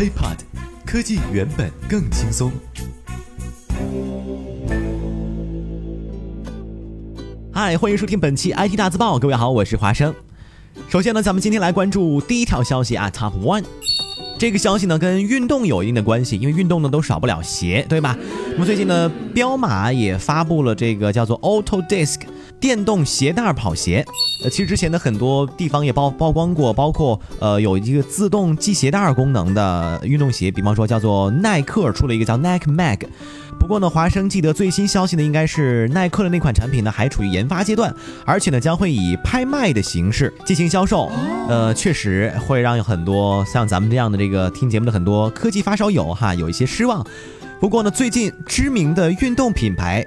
HiPod，科技原本更轻松。嗨，欢迎收听本期 IT 大字报，各位好，我是华生。首先呢，咱们今天来关注第一条消息啊，Top One。这个消息呢，跟运动有一定的关系，因为运动呢都少不了鞋，对吧？那么最近呢，彪马也发布了这个叫做 Auto Disc 电动鞋带跑鞋。呃，其实之前的很多地方也曝曝光过，包括呃有一个自动系鞋带功能的运动鞋，比方说叫做耐克出了一个叫 Nike Mag。不过呢，华生记得最新消息呢，应该是耐克的那款产品呢还处于研发阶段，而且呢将会以拍卖的形式进行销售。呃，确实会让很多像咱们这样的这个听节目的很多科技发烧友哈有一些失望。不过呢，最近知名的运动品牌。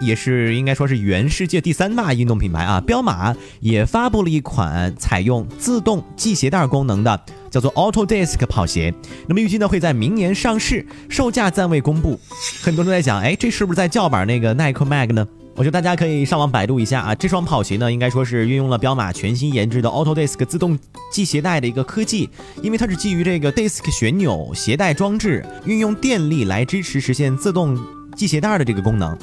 也是应该说是原世界第三大运动品牌啊，彪马也发布了一款采用自动系鞋带功能的，叫做 Auto Disc 跑鞋。那么预计呢会在明年上市，售价暂未公布。很多人都在讲，哎，这是不是在叫板那个耐克 Mag 呢？我觉得大家可以上网百度一下啊，这双跑鞋呢应该说是运用了彪马全新研制的 Auto Disc 自动系鞋带的一个科技，因为它是基于这个 Disc 旋钮鞋带装置，运用电力来支持实现自动系鞋带的这个功能。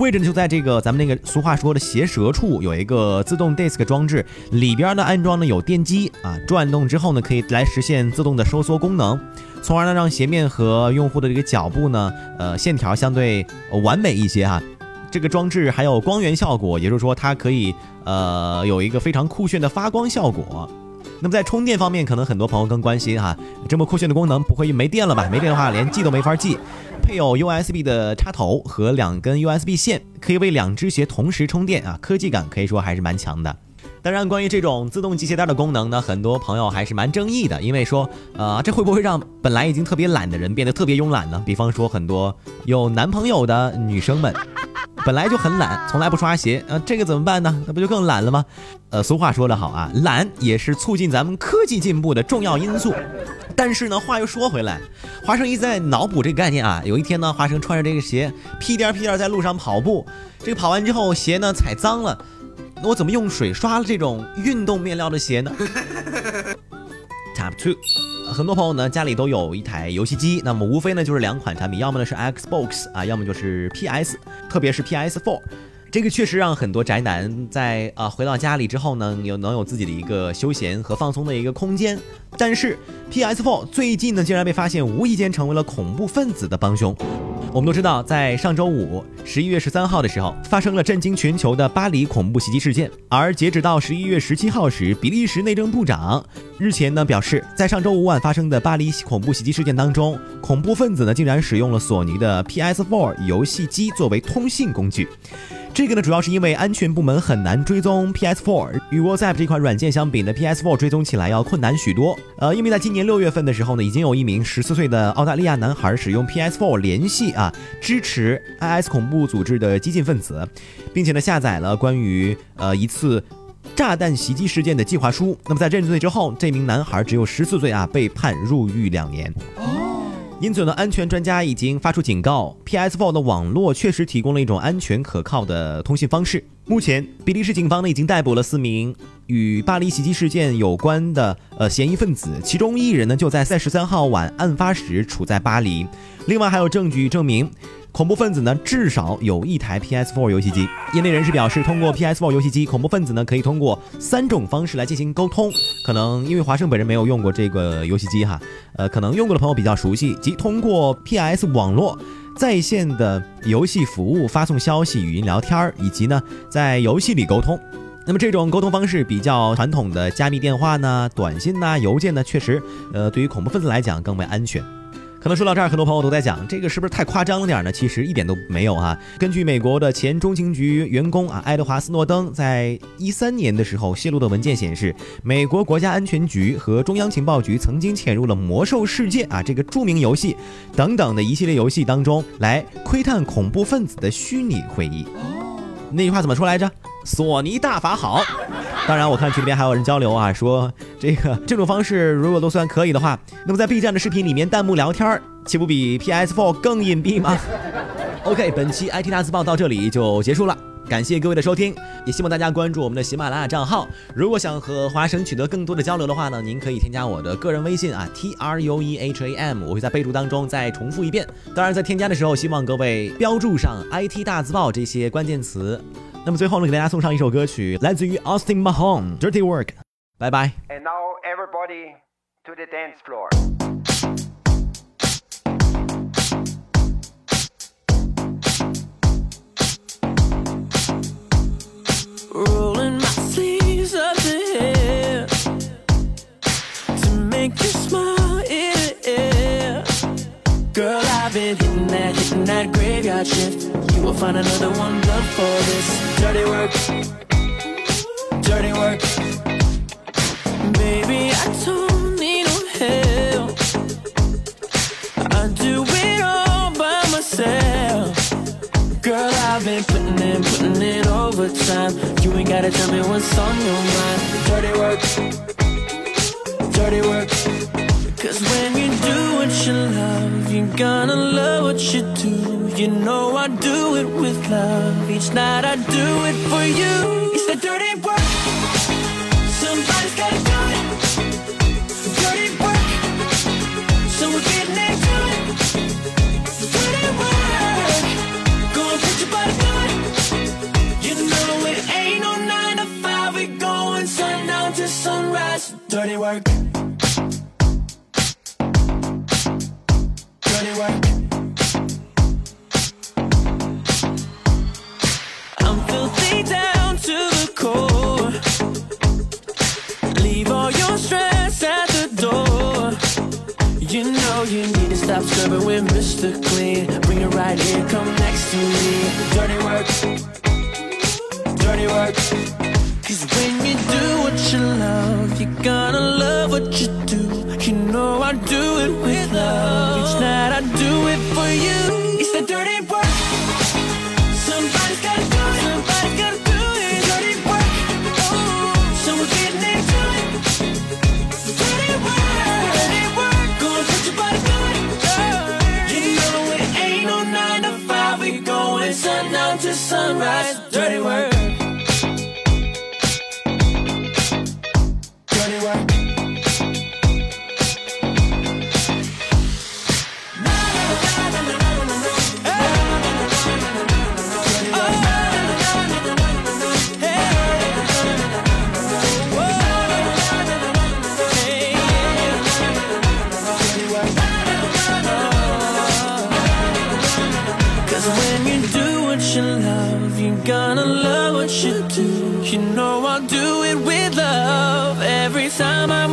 位置呢就在这个咱们那个俗话说的鞋舌处有一个自动 disc 装置，里边呢安装呢有电机啊，转动之后呢可以来实现自动的收缩功能，从而呢让鞋面和用户的这个脚步呢呃线条相对完美一些哈。这个装置还有光源效果，也就是说它可以呃有一个非常酷炫的发光效果。那么在充电方面，可能很多朋友更关心哈，这么酷炫的功能不会没电了吧？没电的话连系都没法系。配有 USB 的插头和两根 USB 线，可以为两只鞋同时充电啊，科技感可以说还是蛮强的。当然，关于这种自动系鞋带的功能呢，很多朋友还是蛮争议的，因为说，呃，这会不会让本来已经特别懒的人变得特别慵懒呢？比方说，很多有男朋友的女生们。本来就很懒，从来不刷鞋，啊，这个怎么办呢？那不就更懒了吗？呃，俗话说得好啊，懒也是促进咱们科技进步的重要因素。但是呢，话又说回来，华生一直在脑补这个概念啊。有一天呢，华生穿着这个鞋屁颠屁颠在路上跑步，这个跑完之后鞋呢踩脏了，那我怎么用水刷了这种运动面料的鞋呢？Top two。很多朋友呢家里都有一台游戏机，那么无非呢就是两款产品，要么呢是 Xbox 啊，要么就是 PS，特别是 PS4，这个确实让很多宅男在啊回到家里之后呢，有能有自己的一个休闲和放松的一个空间。但是 PS4 最近呢竟然被发现无意间成为了恐怖分子的帮凶。我们都知道，在上周五十一月十三号的时候，发生了震惊全球的巴黎恐怖袭击事件。而截止到十一月十七号时，比利时内政部长日前呢表示，在上周五晚发生的巴黎恐怖袭击事件当中，恐怖分子呢竟然使用了索尼的 PS4 游戏机作为通信工具。这个呢，主要是因为安全部门很难追踪 PS4，与 WhatsApp 这款软件相比呢，PS4 追踪起来要困难许多。呃，因为在今年六月份的时候呢，已经有一名十四岁的澳大利亚男孩使用 PS4 联系啊，支持 IS 恐怖组织的激进分子，并且呢下载了关于呃一次炸弹袭击事件的计划书。那么在认罪之后，这名男孩只有十四岁啊，被判入狱两年。哦因此呢，安全专家已经发出警告，PS4 的网络确实提供了一种安全可靠的通信方式。目前，比利时警方呢已经逮捕了四名与巴黎袭击事件有关的呃嫌疑分子，其中一人呢就在三十三号晚案发时处在巴黎。另外还有证据证明。恐怖分子呢，至少有一台 PS4 游戏机。业内人士表示，通过 PS4 游戏机，恐怖分子呢可以通过三种方式来进行沟通。可能因为华生本人没有用过这个游戏机哈，呃，可能用过的朋友比较熟悉，即通过 PS 网络在线的游戏服务发送消息、语音聊天儿，以及呢在游戏里沟通。那么这种沟通方式比较传统的加密电话呢、短信呐、邮件呢，确实，呃，对于恐怖分子来讲更为安全。可能说到这儿，很多朋友都在讲这个是不是太夸张了点呢？其实一点都没有哈。根据美国的前中情局员工啊，爱德华斯诺登在一三年的时候泄露的文件显示，美国国家安全局和中央情报局曾经潜入了《魔兽世界》啊这个著名游戏等等的一系列游戏当中来窥探恐怖分子的虚拟会议。那句话怎么说来着？索尼大法好。当然，我看群里边还有人交流啊，说这个这种方式如果都算可以的话，那么在 B 站的视频里面弹幕聊天儿，岂不比 PS4 更隐蔽吗？OK，本期 IT 大字报到这里就结束了。感谢各位的收听，也希望大家关注我们的喜马拉雅账号。如果想和华生取得更多的交流的话呢，您可以添加我的个人微信啊，T R U E H A M，我会在备注当中再重复一遍。当然，在添加的时候，希望各位标注上 “IT 大字报”这些关键词。那么最后呢，给大家送上一首歌曲，来自于 Austin Mahone，《Dirty Work》。拜拜。And now everybody to the dance floor. Rolling my sleeves up the hill to make you smile in the air. Girl, I've been hitting that, hitting that graveyard shift. Will find another one done for this dirty work, dirty work. Baby, I don't need no help. I do it all by myself. Girl, I've been putting in, putting in overtime. You ain't gotta tell me what's on your mind. Dirty work, dirty work. Cause when you do what you love, you're gonna love what you do. You know I do it with love. Each night I do it for you. It's the dirty work. Somebody's gotta do it. Dirty work. So we're getting into it. Dirty work. Put your body. You know it ain't no nine to five. We going sundown to sunrise. Dirty work. Dirty work. Stop scrubbing with Mr. Clean. Bring it right here, come next to me. Dirty work, dirty work. Cause when you do what you love, you're gonna love what you do. You know I do it with love. Each night I do sunrise. Dirty work. Dirty work. When you do you love, you're gonna love what you do. You know I'll do it with love every time I'm